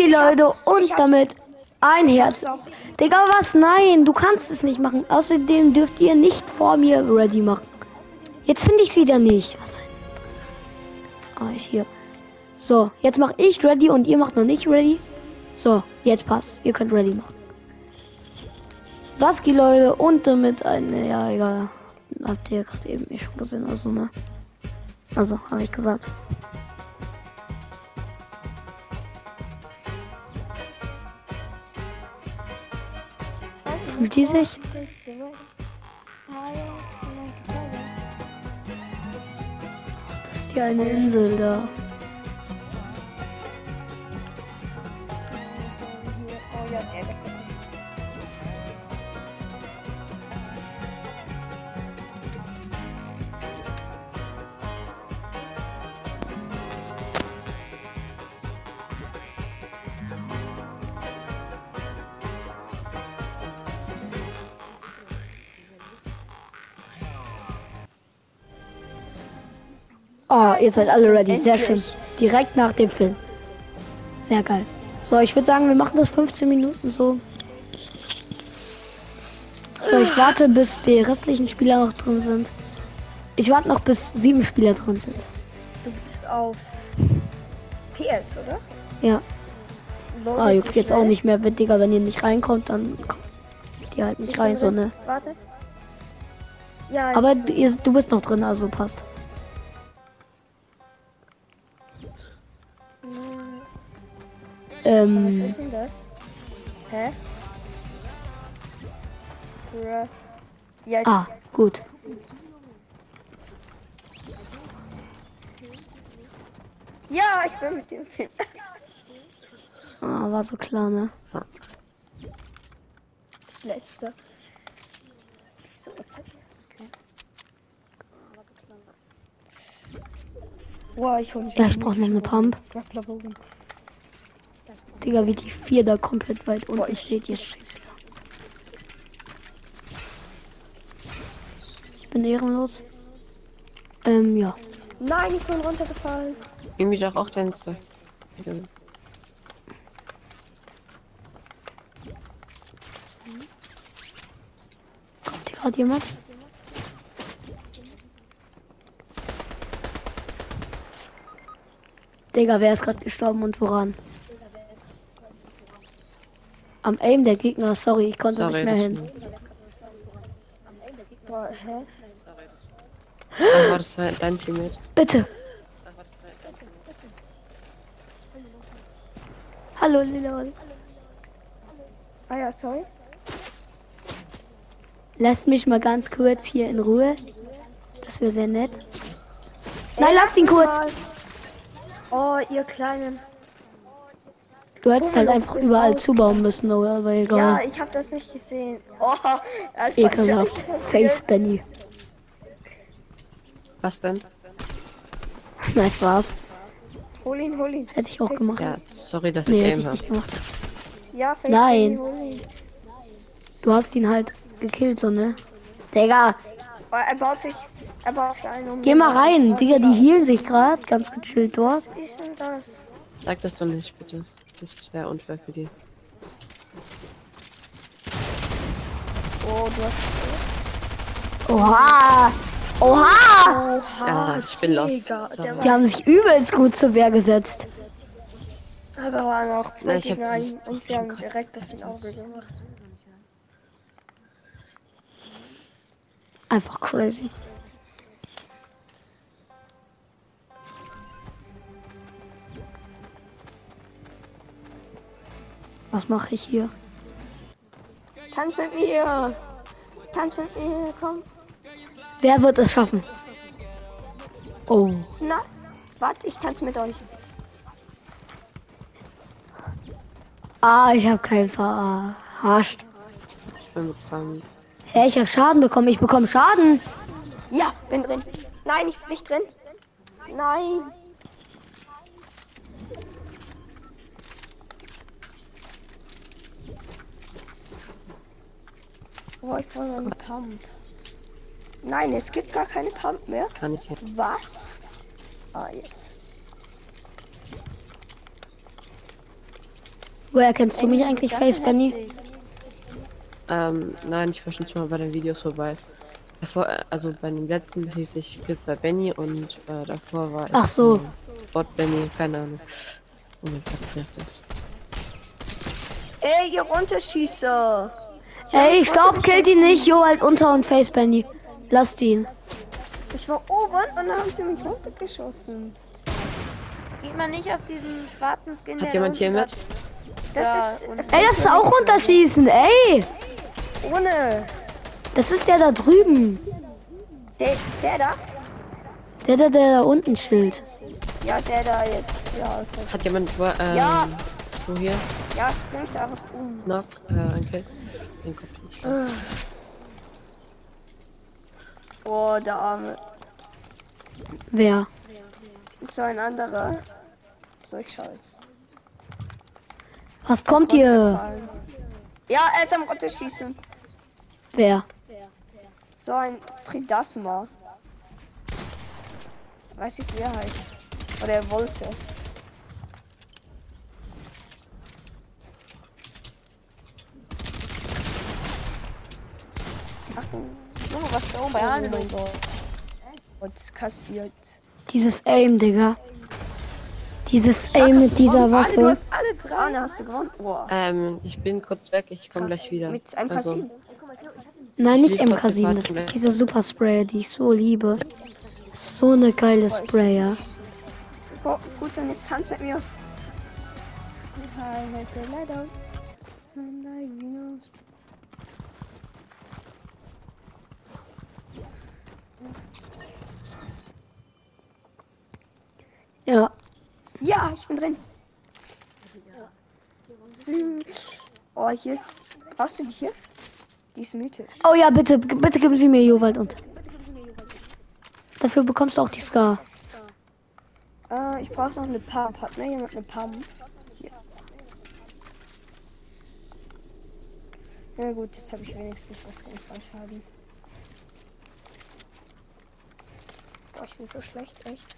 geht, Leute. Und damit ein Herz. Digga, was? Nein, du kannst es nicht machen. Außerdem dürft ihr nicht vor mir ready machen. Jetzt finde ich sie da nicht. Was ein... Ah, hier. So, jetzt mache ich ready und ihr macht noch nicht ready. So, jetzt passt. Ihr könnt ready machen. Was geht, Leute? Und damit eine, ja, egal. Habt ihr gerade eben eh schon gesehen, also, ne? Also, habe ich gesagt. Die sich? Das ist hier eine Insel da. Oh ihr seid alle ready. Sehr schön. Endlich. Direkt nach dem Film. Sehr geil. So, ich würde sagen, wir machen das 15 Minuten so. So, ich warte, bis die restlichen Spieler noch drin sind. Ich warte noch, bis sieben Spieler drin sind. Du bist auf PS, oder? Ja. Loadet Ah, juckt jetzt auch schnell. nicht mehr. Wenn, Digga, wenn ihr nicht reinkommt, dann kommt ihr halt nicht Ich rein, so ne. Warte. Ja, Aber ihr, du bist noch drin, also passt. Was Ähm, ist denn das? Hä? Jetzt. ah, gut. Ja, ich bin mit dem Film. Ah, war so klar, ne? Letzter. So, jetzt. Okay. Boah, ich hol mich. Ja, ich brauch noch eine Pump. Digga, wie die vier da komplett weit unten Boah, ich- steht. Jetzt schießt er. Ich bin ehrenlos. Ähm, ja. Nein, ich bin runtergefallen. Irgendwie doch auch Insta. Kommt hier gerade jemand? Digga, wer ist gerade gestorben und woran? Am Aim der Gegner, sorry, ich konnte Sorry, nicht mehr hin. Boah, hä? Ach, war das dein dein Teammate? Bitte. Hallo, Lila. Ah ja, sorry. Lasst mich mal ganz kurz hier in Ruhe. Das wäre sehr nett. Nein, lass ihn kurz. Mal. Oh, ihr Kleinen. Du hättest halt einfach überall zubauen müssen, aber aber Ja, egal. ich hab das nicht gesehen. Oh, Ekelhaft. Face Benny. Was denn? Nein, Spaß. Hol ihn, hol ihn. Hätte ich auch gemacht. Ja, sorry, dass Nee, ich ich habe. Ja, Face Nein. Benny, hol ihn. Du hast ihn halt gekillt, so, ne? Digga, Oh, er baut sich, er baut sich ein. Um geh mal rein. Digga, die healen sich gerade. Ganz gechillt dort. Was ist denn das? Sag das doch nicht, bitte. Das wäre unfair für die. Oh, du hast. Oha! Oha! Oha, Ja, ich bin. Der Die haben sich übelst gut zur Wehr gesetzt. aber waren auch zwei Na, ich Gegner und sie haben Gott, direkt auf den Auge gemacht. Einfach crazy. Was mache ich hier? Tanz mit mir! Tanz mit mir, komm. Wer wird es schaffen? Oh, Na, warte, ich tanze mit euch. ah, ich habe keinen verarscht. Ich bin mit Farmi. Hä, ich habe Schaden bekommen. Ich bekomme Schaden. Ja, bin drin. Nein, ich bin nicht drin. Nein. Oh, ich brauche noch eine Pump. Nein, es gibt gar keine Pump mehr. Kann ich jetzt. Was? Ah, jetzt. Woher kennst du mich eigentlich, Face Benny? Ähm, nein, ich war schon mal bei den Videos vorbei. Davor, also bei dem letzten hieß ich Clip bei Benny und äh, davor war Ach ich so. Bot Benny, keine Ahnung. Oh mein Gott, nervt das. Ey, ihr runterschießer. Ey, stopp, killt ihn runtergeschossen. nicht, Jo, halt unter und Face Benny. Lasst ihn. Ich war oben und dann haben sie mich runtergeschossen. Geht man nicht auf diesen schwarzen Skin, Hat der jemand hier mit? Das Ja, ist Ey, das ist auch runterschießen, ey. ohne. Das ist der da drüben. Der, der da? Der, der, der da unten chillt. Ja, der da jetzt. Ja. Hat jemand wo, ähm, Ja. wo hier? ja mich da einfach um. Knock, äh, ein Kill. Den Kopf nicht los. Oh, der Arme. Wer? So ein anderer. So ich scheiß. Was kommt hier? Ja, er ist am runterschießen. Wer? So ein Pridasma. Weiß ich, wie er heißt. Oder er wollte. Junge, was da oben bei Oh Arne mein los? Und kassiert. Dieses Aim, Digga. Dieses Aim mit dieser Arne, du Waffe. hast alle drei. Arne, hast du gewonnen? Boah. Ähm, ich bin kurz weg, ich komme gleich wieder. Mit einem Also, Kassin. Nein, Ich nicht MK7, den das ist weg. dieser Super Sprayer, die ich so liebe. So eine geile Sprayer. Oh, gut, und jetzt tanz mit mir. Hi, Ja. Ja, ich bin drin. Sü- Oh, hier ist. Brauchst du die hier? Die ist mythisch. Oh ja, bitte, bitte geben Sie mir Jowald und. Dafür bekommst du auch die Scar. Äh, ich brauche noch eine Pump. Hat mir jemand eine Pump? Hier. Ja gut, jetzt habe ich wenigstens was gegen Fallschaden. Boah, ich bin so schlecht, echt.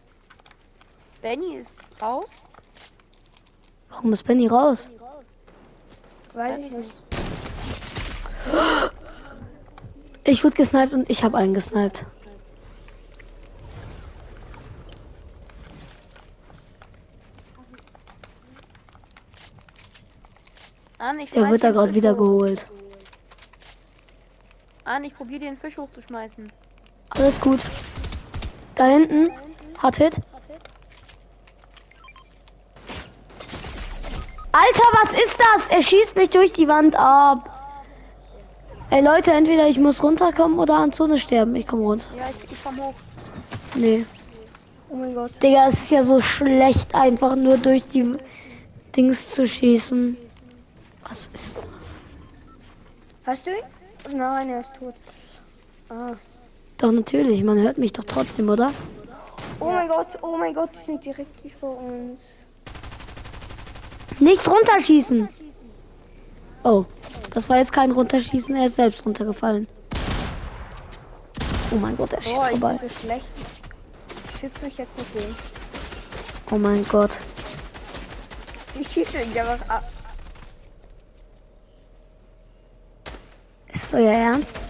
Benny ist raus. Warum ist Benny raus? Weiß ich nicht. Ich wurde gesniped und ich habe einen gesniped. Ich Der wird da gerade wieder geholt. Arne, ich probiere den Fisch hochzuschmeißen. Alles gut. Da hinten hat Hit. Alter, was ist das? Er schießt mich durch die Wand ab. Ey Leute, entweder ich muss runterkommen oder an Zone sterben. Ich komme runter. Ja, ich, ich komm hoch. Nee. Oh mein Gott. Digga, es ist ja so schlecht, einfach nur durch die Dings zu schießen. Was ist das? Hast du ihn? Nein, er ist tot. Ah. Doch natürlich, man hört mich doch trotzdem, oder? Oh mein Gott, oh mein Gott, die sind direkt über uns. Nicht runterschießen. Oh, das war jetzt kein Runterschießen, er ist selbst runtergefallen. Oh mein Gott, er schießt Boah, ich vorbei. bin so schlecht. Schießt mich jetzt nicht gegen. Oh mein Gott. Sie schießt mich einfach ab. Ist euer Ernst?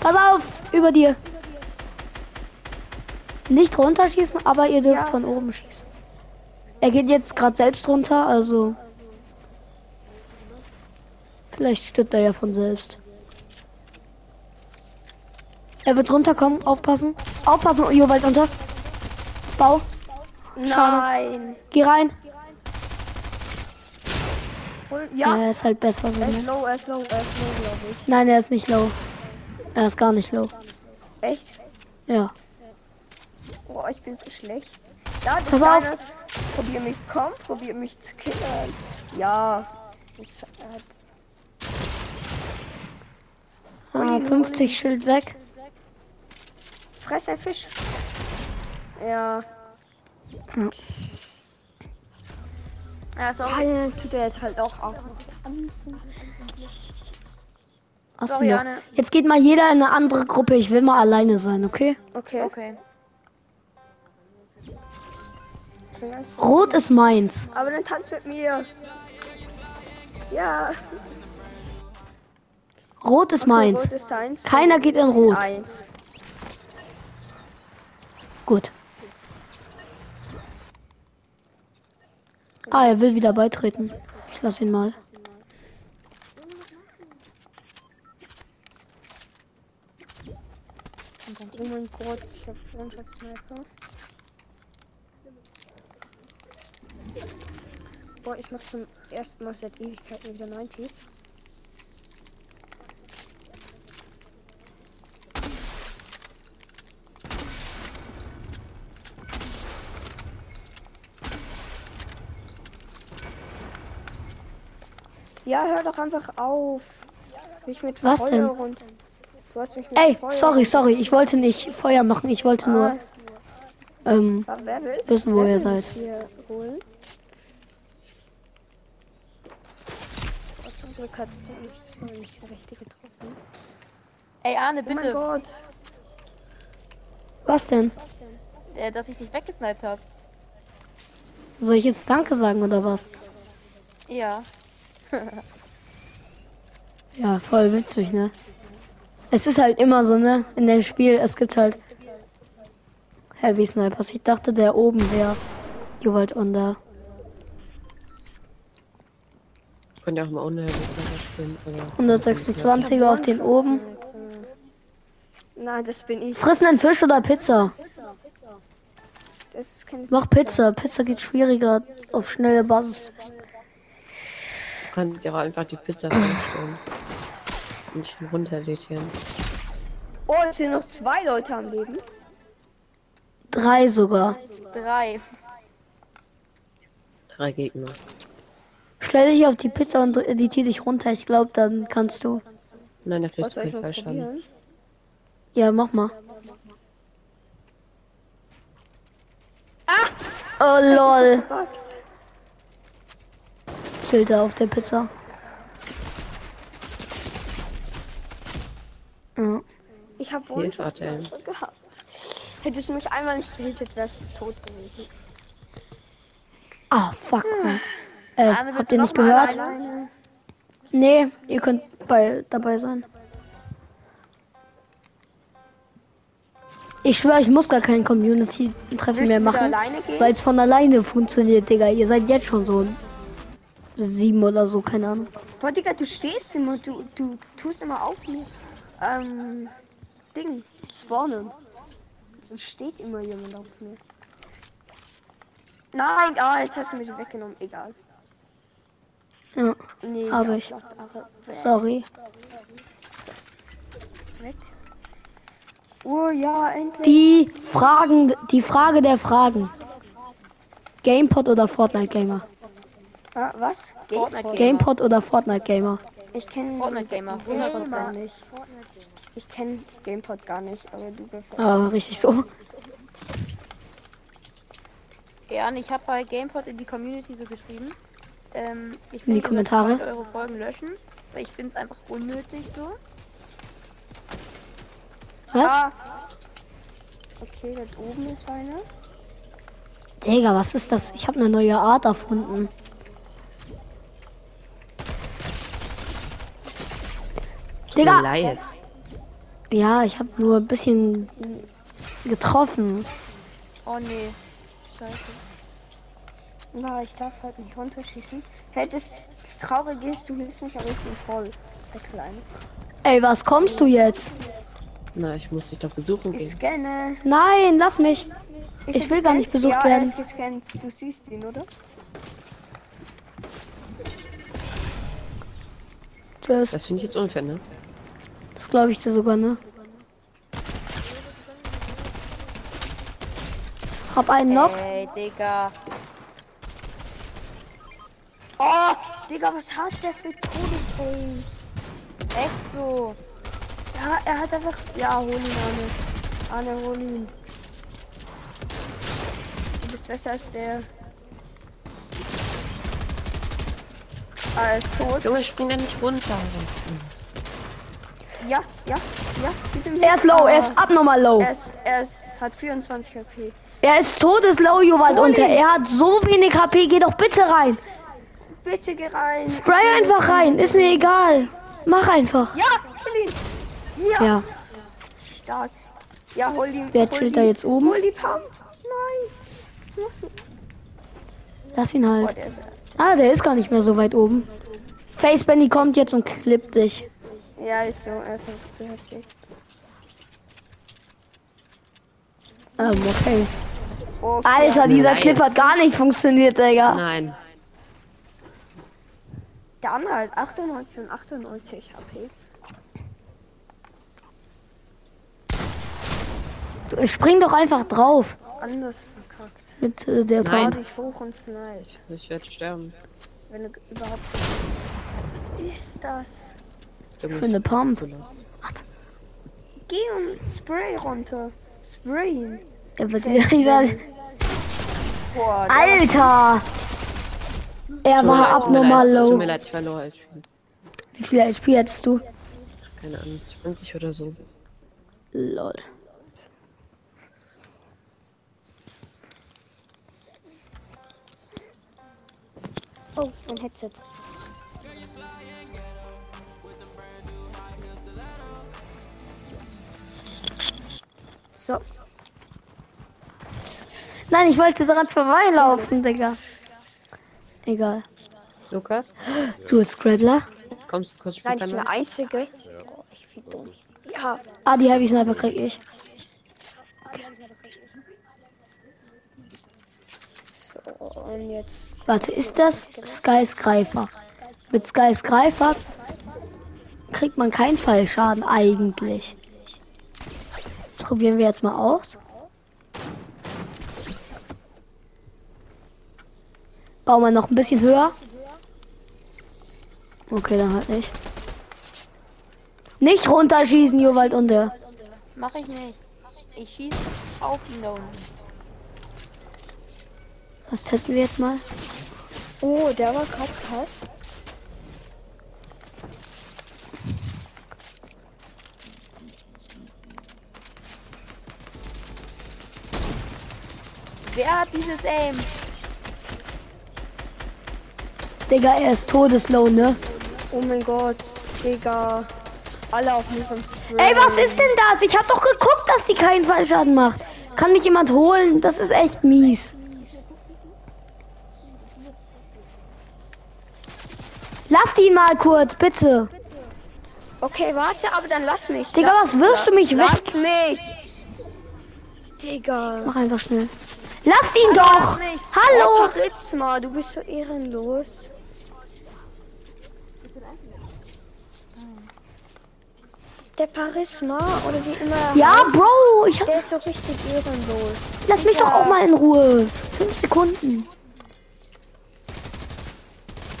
Pass auf, über dir. Nicht runterschießen, aber ihr dürft Ja. von oben schießen. Er geht jetzt gerade selbst runter, also. Vielleicht stirbt er ja von selbst. Er wird runterkommen, aufpassen. Aufpassen, Jowald unter. Bau, Nein. geh rein. Ja, er ist halt besser so, er ist ne? low, er ist low, er ist low, glaube ich. Nein, er ist nicht low. Er ist gar nicht low. Echt? Ja. Boah, ich bin so schlecht. Da, das Pass auf. Kleine ist, probier mich, komm, probier mich zu killen. Ja. Jetzt, er hat Ah, 50 Schild weg. Fress ein Fisch. Ja. Ja, sorry. Alter, tut er jetzt halt auch auf. du Sorry. Jetzt geht mal jeder in eine andere Gruppe. Ich will mal alleine sein, okay? Okay. Okay. So- Rot ist meins. Aber dann tanz mit mir. Ja. Rot ist Okay, meins. Rot ist eins. Keiner geht in Rot. Eins. Gut. Ah, er will wieder beitreten. Ich lass ihn mal. Oh mein Gott, ich hab One-Shot-Sniper. Boah, ich mach zum ersten Mal seit Ewigkeiten wieder 90s. Ja, hör doch einfach auf. Mich mit Was Feuer denn? und. Du hast mich mit Ey, Feuer sorry, sorry. Ich wollte nicht Feuer machen. Ich wollte nur ähm, Ah, wissen, wo ihr seid. Oh, Glück hat mich mal nicht so richtig getroffen. Ey, Arne, Oh mein bitte, Gott. Was denn? äh, dass ich dich weggesniped hab. Soll ich jetzt Danke sagen oder was? Ja. Ja, voll witzig, ne? Es ist halt immer so, ne? In dem Spiel, es gibt halt Heavy Snipers. Ich dachte, der oben wäre Jewald Under. Könnt ihr auch mal ohne spielen. Oder 126er auf den oben. Nein, das bin ich. Fressen einen Fisch oder Pizza? Das ist kein Mach Pizza. Pizza geht schwieriger auf schnelle Basis. Du kannst ja auch einfach die Pizza reinstellen. Und nicht runterlitieren. Oh, es sind noch zwei Leute am Leben. Drei sogar. Drei. Drei Gegner. Stell dich auf die Pizza und editier dich runter. Ich glaube, dann kannst du. Nein, da Was kriegst du ich keinen mal Fallschaden. Ja, mach mal. Oh lol. Filter auf der Pizza. Ja. Ich habe Hilfe, ATM. gehabt. Hättest du mich einmal nicht gehittet, wärst du tot gewesen. Ah, fuck. Man. Äh, Arne, habt ihr nicht gehört? Alleine. Nee, ihr könnt bei, dabei sein. Ich schwöre, ich muss gar kein Community-Treffen mehr machen, weil es von alleine funktioniert, Digga. Ihr seid jetzt schon so sieben oder so, keine Ahnung. Boah, Digga, du stehst immer, du, du tust immer auf mir. Ähm, Ding, spawnen. Dann steht immer jemand auf mir. Nein, ah, jetzt hast du mich weggenommen, egal. Ja, Nee, Hab ja, ich. weg. sorry. Oh ja, endlich. Die Fragen, die Frage der Fragen. Gamepod oder Fortnite Gamer? Ah, was? Fortnite Gamer. Gamepod oder Fortnite Gamer? Ich kenne Fortnite Gamer, Gamepod 100%. gar nicht. Ich kenne Gamepod gar nicht, aber du bist. Ah, richtig so. Ja, und ich habe bei GamePod in die Community so geschrieben. Ähm, ich In die Kommentare? eure Folgen löschen, weil ich finde es einfach unnötig so. Was? Ah. Okay, da oben ist einer. Digga, was ist das? Ich habe eine neue Art erfunden. Digga, Leid. ja, ich habe nur ein bisschen getroffen. Oh nee. Scheiße. Na, ich darf halt nicht runterschießen. Hey, das, das Traurige ist, du hilfst mich, aber ich bin voll. Der Kleine. Ey, was kommst du jetzt? Na, ich muss dich doch besuchen Ich gehen. scanne. Nein, lass mich. Ist Ich will gar nicht besucht ja, werden. Er ist gescannt. Du siehst ihn, oder? Tschüss. Das finde ich jetzt unfair, ne? Das glaube ich dir sogar, ne? Hab einen Knock. Ey, Digga. Oh, Digga, was hat der für Todesaim? Echt so. Ja, er hat einfach. Ja, hol ihn, Arne. Arne, hol ihn. Du bist besser als der. Ah, er ist tot. Junge, spring da nicht runter. Ja, ja, ja. Er ist low, er Ah, ist abnormal low. Er ist, er ist hat 24 HP. Er ist todeslow, Jowald, und er hat so wenig HP. Geh doch bitte rein. Bitte geh rein. Spray einfach rein. Ist mir egal. Mach einfach. Ja, kill ihn. Ja, Ja. stark. Ja, hol die. Wer chillt die, da jetzt oben? Hol die Pump. Nein. Was machst du? Lass ihn Oh, halt. der ist. Ah, der ist gar nicht mehr so weit oben. Face Benny kommt jetzt und klippt dich. Ja, ist so. Er ist einfach zu heftig. Ähm, okay. Okay. Alter, dieser Nice. Clip hat gar nicht funktioniert, Digga. Nein. Der andere hat 98 und 98 HP. Spring doch einfach drauf Anders verkackt. mit äh, der. Fahr dich hoch und snipe. Ich werde sterben. Wenn du überhaupt. Was ist das? Um Für eine Pump. Geh und spray runter. Spray ihn. Aber der, Boah, der Alter! Er war abnormal Tut mir low. leid, ich verlor halt. Wie viel HP hattest du? Keine Ahnung, 20 oder so. Lol. Oh, mein Headset. So, Nein, ich wollte dran vorbeilaufen, Digga. Egal. Lukas, Jules Cradler. kommst du kurz nein, später ich bin der? Einzige. Oh, ich bin dumm. Ja, Ah, die Heavy Sniper krieg ich. so, und jetzt. Warte, ist das Skyscraper? Mit Skyscraper kriegt man keinen Fallschaden eigentlich. Das probieren wir jetzt mal aus. Bauen wir noch ein bisschen höher. Okay, dann halt nicht. Nicht runterschießen, Jowald und der. Mach ich nicht. Ich schieße auf ihn da unten. Das testen wir jetzt mal. Oh, der war gerade krass. Wer hat dieses Aim? Digga, er ist todeslow, ne? Oh mein Gott, Digga. Alle auf mich vom Spray. Ey, was ist denn das? Ich hab doch geguckt, dass die keinen Fallschaden macht. Kann mich jemand holen? Das ist echt mies. Lass ihn mal kurz, bitte. Okay, warte, aber dann lass mich. Digga, was wirst du mich weg? Lass mich! Digga. Mach einfach schnell. Lass ihn doch! Hallo! Oh, Charisma, du bist so ehrenlos. Der Charisma oder wie immer. er Ja, heißt, Bro, ich hab... Der ist so richtig ehrenlos. Lass mich doch auch mal in Ruhe. Fünf Sekunden.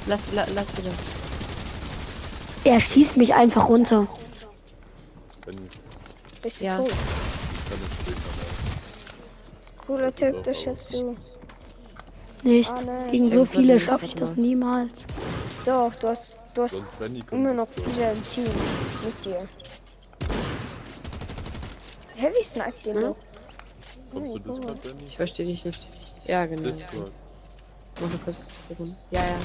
Lass, la, lass sie das. Er schießt mich einfach runter. Wenn Bist du Ja. tot? ich Cooler Typ, das schaffst du. Nicht. Ah, nein. Gegen so viele schaffe ich das mal. niemals. Doch, du hast, du hast immer noch viele im Team mit dir. Heavy sniped den Hm? noch. Kommst du Discord, Benny? Ich verstehe dich nicht. Ja, genau. Discord. Mach kurze Sekunde. Ja, ja.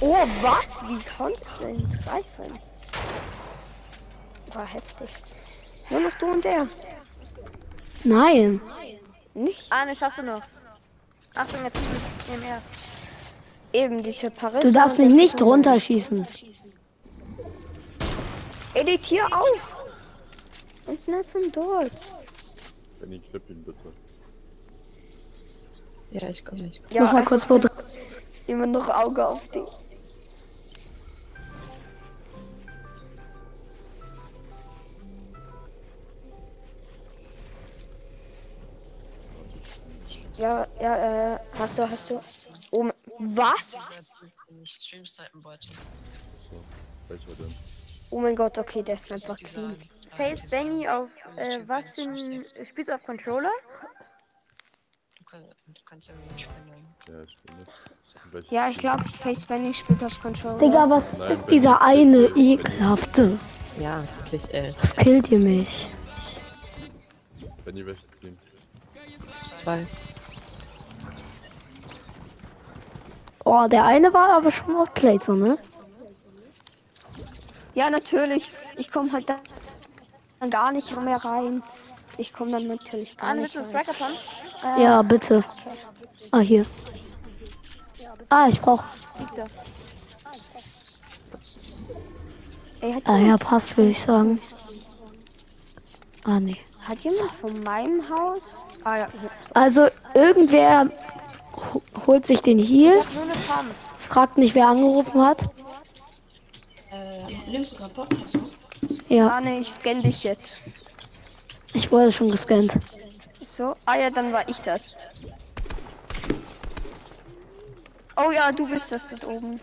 Oh, was? Wie konntest du denn greifen? War heftig. Nur noch du und der. Nein. Nicht Ah, ne, schaffst du noch. Achtung, jetzt EMR. eben diese Paris. Du darfst mich nicht runterschießen. Editier auf! Und schnell von dort. Benny, klipp ihn bitte. Ja, ich komme. Ich komm. Ich muss mal kurz foto. Immer noch Auge auf dich. Ja, ja, äh, hast du, hast du. Oh, mein- was? Ich Stream snipen wollte. So, welcher denn? Oh mein Gott, okay, der ist einfach clean. Face Benny auf äh, was für ein. Spielst du auf Controller? Du, kann, du kannst ja mit spielen. Ja, ich bin nicht. Ja, ich glaube, Face Benny spielt auf Controller. Digga, was Nein, ist dieser eine ekelhafte? Ja, wirklich, ey. Was killt ihr mich? Benny, welches Team? Zwei. Oh, der eine war aber schon auf Playzone, ne? Ja, natürlich. Ich komme halt dann dann gar nicht mehr rein. Ich komme dann natürlich gar An, willst nicht rein. Äh, Ja, bitte. Ah, hier. Ah, ich brauch. Liegt da. Ey, hat, Ah ja, passt, würde ich sagen. Ah, nee. hat jemand von meinem Haus? Ah ja, hier. So. Also, irgendwer ho- holt sich den Heal, Pump. fragt nicht, wer angerufen hat. Äh, nimmst du gerade Podcast auf? Ja, Ah ne, ich scanne dich jetzt. ich wurde schon gescannt. So, ah ja, dann war ich das. Oh ja, du bist das dort oben.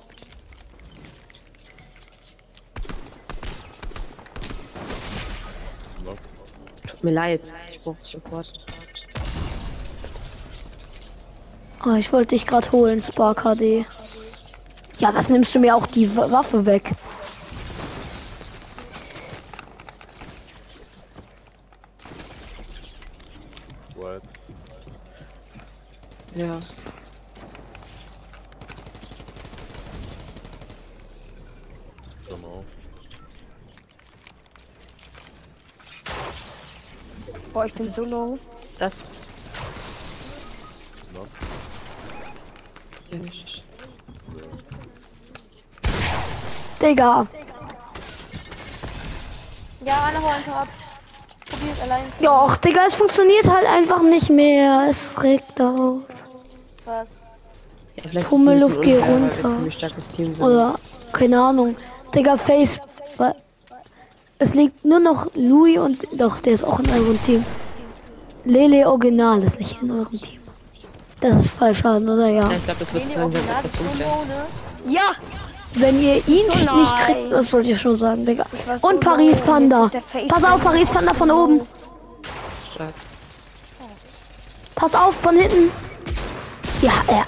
Tut mir leid. Ich brauche Support. Oh, ich wollte dich gerade holen, Spark HD. Ja, was nimmst du mir auch die Wa- Waffe weg? Ich bin so low. Das. Noch? Ja, ich- Digga. Ja, einer holen ab. Probiert allein. Ja, och, Digga, es funktioniert halt einfach nicht mehr. Es regt auf. Was? Ja, vielleicht Pummeluft, ist es ein geh bisschen unfair, weil wir runter. Oder, keine Ahnung. Digga, Face. Es liegt nur noch Louis und. Doch, der ist auch in eurem Team. Lele Original ist nicht in eurem Team. Das ist falsch, oder ja? Ich glaube, das wird Lele langsam etwas unfair. ne? Ja, Wenn ihr ihn So nicht kriegt, das wollte ich schon sagen, Digga. So Und Paris Panda. Pass auf, Paris Panda von oben. Stark. Pass auf, von hinten. Ja, er.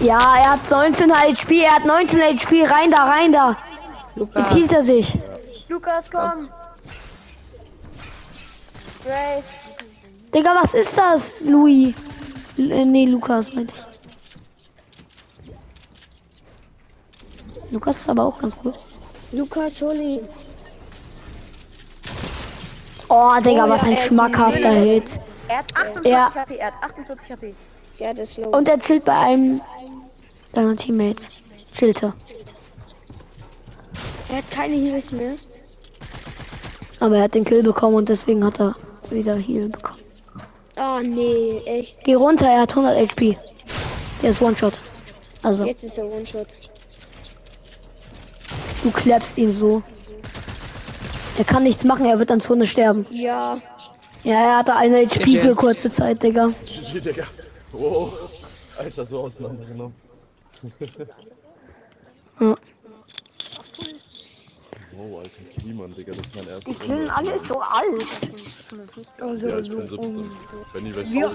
Ja, er hat 19 HP, er hat 19 HP, rein da, rein da. Lukas. Jetzt hielt er sich. Lukas, komm! Brave. Digga, was ist das, Louis? L äh, nee, Lukas, meinte ich. Lukas ist aber auch ganz gut. Lukas, hol ihn. Oh, Digga, Oh was ja, ein er schmackhafter. Hit. Er hat 48 Ja. HP, er hat 48 HP. Ja, das ist los. Und er chillt bei einem deiner Teammates. Chillte. Er hat keine Heals mehr. Aber er hat den Kill bekommen und deswegen hat er wieder Heal bekommen. Oh nee, echt. Geh runter, er hat 100 HP. Der ist One-Shot. Also, Jetzt ist er One-Shot. du klappst ihn so. Er kann nichts machen, er wird an Zone sterben. Ja. Ja, er hatte eine HP für kurze Zeit, Digga. GG, Digga. Oh. Alter, so auseinandergenommen. Ja. Oh, alter Kliman, Digga, das ist mein erstes. Die klingen alle so alt. Also, Ja, ich so bin 17. Benny, welches Ja.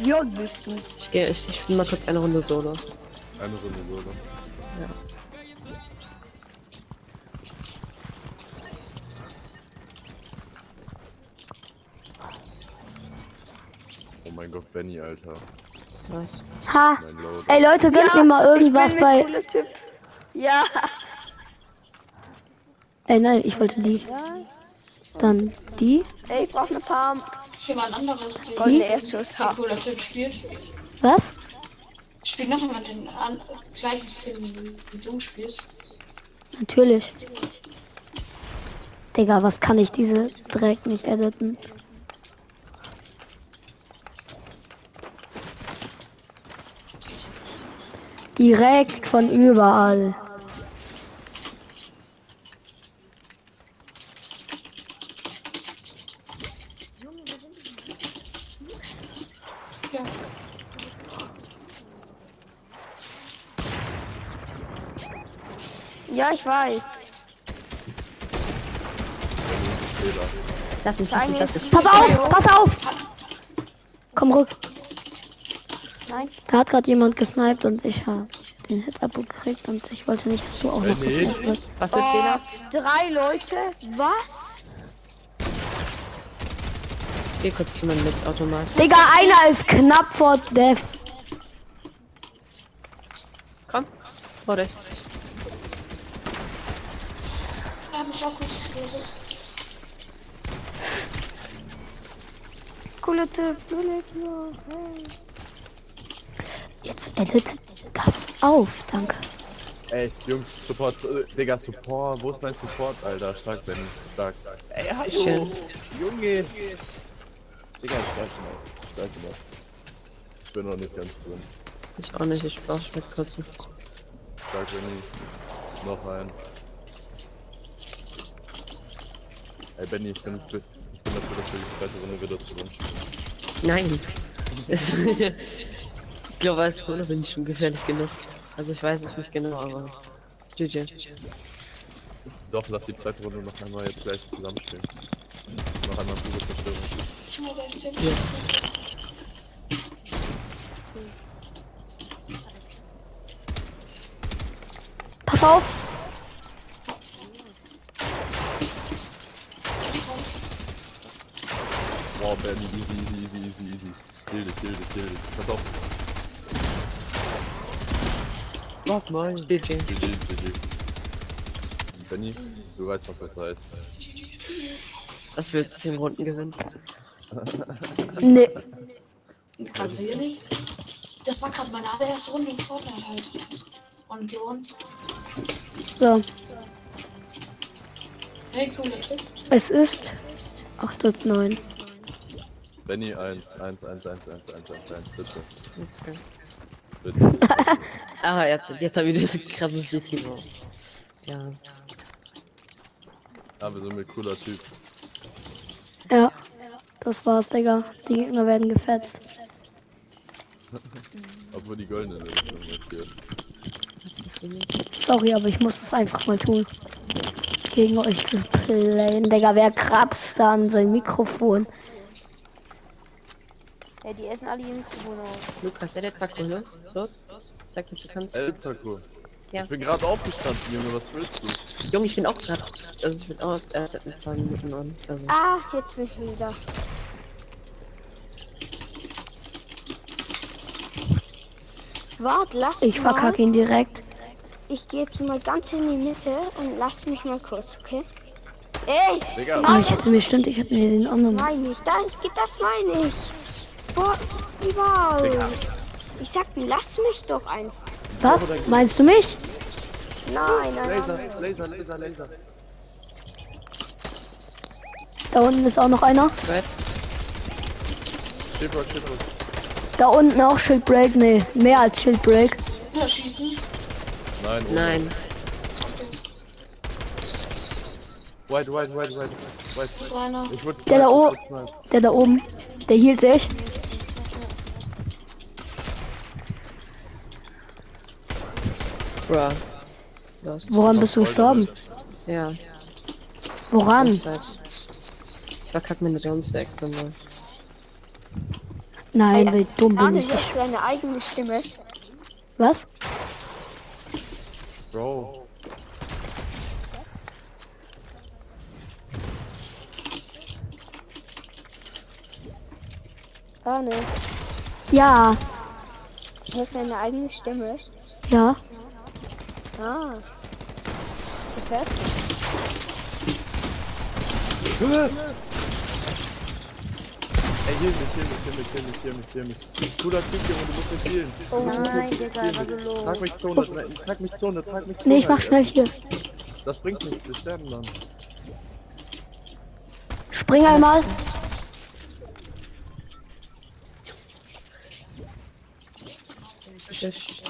Ja, bist du. Ich, geh, ich, ich spiele mal kurz eine Runde Solo. Eine Runde Solo. Ja. Oh mein Gott, Benny, Alter. Was? Ha. Ey Leute, gönnt mir mal irgendwas ich bin bei. mit cooler Typ. Ja. Ey nein, ich wollte die. Dann die. Ey, ich brauch eine Palm. Jemand anderes, der Goldene Erstschuss. ein Ha. cooler Typ spielt. Was? Spielt noch jemand den an, gleichen Skin wie du spielst. Natürlich. Digga, was kann ich diese Dreck nicht editen? Direkt von überall. Ja, ich weiß. Lass mich, lass mich, lass mich. Pass auf, pass auf! Komm rück. Nein. Da hat gerade jemand gesniped und ich habe den Hit abgekriegt und ich wollte nicht, dass du auch noch nee. wirst. Was für Oh, Fehler? drei Leute? Was? Ich gehe kurz zu meinem Netzautomat. Digga, einer ist knapp vor Death. Komm, vor dich. Ich hab mich auch gut geredet. Cooler Typ. Jetzt edit das auf, danke. Ey, Jungs, Support, äh, Digga, Support, wo ist mein Support, Alter? Stark, Benny, stark. Ey, hallo, Schön. Junge. Digga, stark gemacht, stark gemacht. Ich bin noch nicht ganz drin. Ich auch nicht, ich brauche mit kurzen. Stark, Benny. Noch ein. Ey, Benny, ich bin, für, ich bin dafür, dass wir die zweite Runde wieder zusammen spielen. Nein. ich glaube, als Solo bin ich schon gefährlich genug. Also ich weiß es nicht genau, aber. GG. Doch, lass die zweite Runde noch einmal jetzt gleich zusammenspielen. Noch einmal pure Zerstörung. Tipp. Pass auf. Benny, easy, easy, easy, easy, easy. Kill dich, kill dich, kill dich. Pass auf. Was? Nein. GG. GG, GG. Benny, du weißt, was das heißt. Was willst du 10 Runden gewinnen? Nee. Ganz ehrlich. Das war gerade meine allererste Runde in Fortnite halt. Und gewonnen. So, Hey, cooler Tipp. es ist 8 und 9. Benny 1, 1, 1, 1, 1, 1, 1, 1, bitte. Okay. Bitte. Ah, jetzt, jetzt haben wir das krasses Dezimo. Ja. Aber so ein cooler Typ. Ja, das war's, Digga. Die Gegner werden gefetzt. Obwohl die goldene markiert. Sorry, aber ich muss das einfach mal tun. Gegen euch zu playen. Digga, wer krabst da an sein Mikrofon? Ja, die essen alle ihr Mikrofon aus. Lukas, edit Paco, los, los. Sag, was du kannst. Elf-Parcours. Ja. Ich bin gerade aufgestanden, Junge, was willst du? Junge, ich bin auch gerade. Also ich bin auch erst seit paar Minuten an. Also. Ah, jetzt bin ich wieder. Wart, lass Ich mal. verkacke ihn direkt. Ich gehe jetzt mal ganz in die Mitte und lass mich mal kurz, okay? Ey, Digga, Ah, ich hätte mir stimmt, ich hätte mir den anderen. meine ich, das, das meine ich. Boah. Digga. Ich sag, lass mich doch einfach. Was? Meinst du mich? Nein, nein, Laser, nein. Laser, Laser, Laser. Da unten ist auch noch einer. Shipwreck, Shipwreck. Da unten auch Schildbreak. Nee, mehr als Schildbreak. Ja, schießen. Nein, ohne. Nein. White, white, white, white, white. Ist einer. Ich Der da oben. Der da oben. Der hielt sich. Bruh. Lost. Woran bist du gestorben? Ja. Woran? Ich verkack meine Downstacks, sondern. Nein, wie dumm bin ich. du hast deine eigene Stimme. Was? Bro. Arne, Ja, du hast deine eigene Stimme. ja. Ah. Das hörst du. Ey, heal mich, heal mich, heal mich, heal mich, heal mich, heal mich. Cooler Typ, Junge, du musst mich healen. Oh nein, Digga, was so los? Trag mich Zone, tra- trag mich Zone, trag mich Zone. Nee, ich mach schnell hier. Das bringt nichts, wir sterben dann. Spring einmal.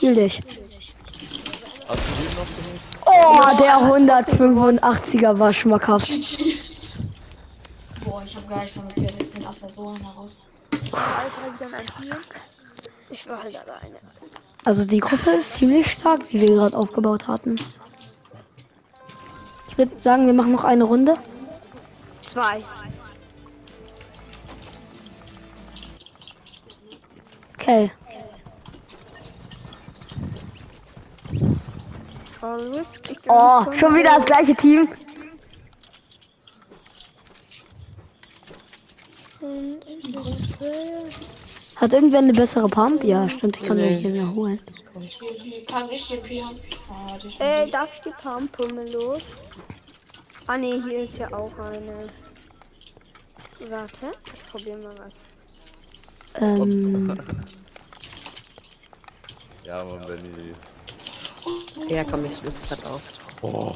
Heal dich. Hast du den noch genug? Oh, der 185er war schmackhaft. Boah, ich hab gar nicht damit gerechnet, den Assassin heraus. Alter, wieder ein Spiel. Ich war halt alleine. Also die Gruppe ist ziemlich stark, die wir gerade aufgebaut hatten. Ich würde sagen, wir machen noch eine Runde. Zwei. Okay. Oh, schon wieder das gleiche Team. Hat irgendwer eine bessere Pump? Ja, stimmt, ich kann Nee. nee. hier holen. Kann ich den P haben. Ah, die Äh, darf ich die Pumpumme los? Ah ne, hier ist ja auch eine. Warte, ich probier mal was. Ähm, Ja, Mann, Benny. Ja, komm, ich muss grad auf. Oh.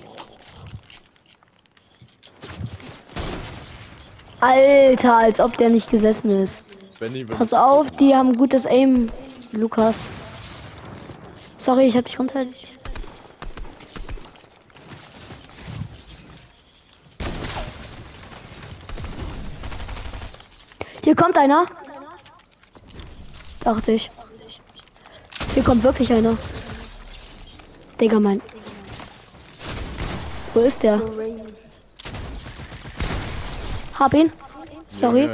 Alter, als ob der nicht gesessen ist. Pass auf, die haben gutes Aim, Lukas. Sorry, ich hab dich runter. Hier kommt einer. Dachte ich. Hier kommt wirklich einer. Digga, mein. Wo ist der? Hab ihn. Sorry.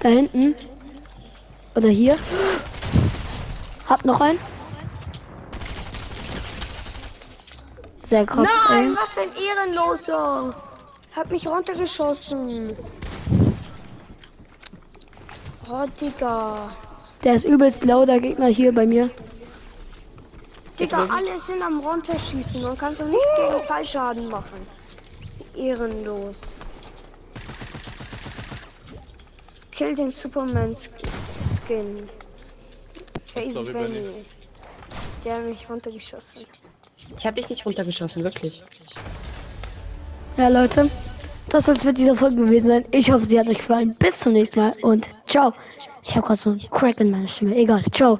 Da hinten. Oder hier. Hab noch einen. Sehr krass. Nein, ey. was ein Ehrenloser! Hat mich runtergeschossen. Oh, Digga. Der ist übelst low, der Gegner hier bei mir. Digga, alle sind am runterschießen und kannst doch nichts gegen Fallschaden machen. Ehrenlos. Kill den Superman Sk- Skin. Face Sorry, Benny. Benny. Der hat mich runtergeschossen. Ich habe dich nicht runtergeschossen, wirklich. Ja, Leute. Das soll es mit dieser Folge gewesen sein. Ich hoffe, sie hat euch gefallen. Bis zum nächsten Mal und ciao. Ich habe gerade so einen Crack in meiner Stimme. Egal. Ciao.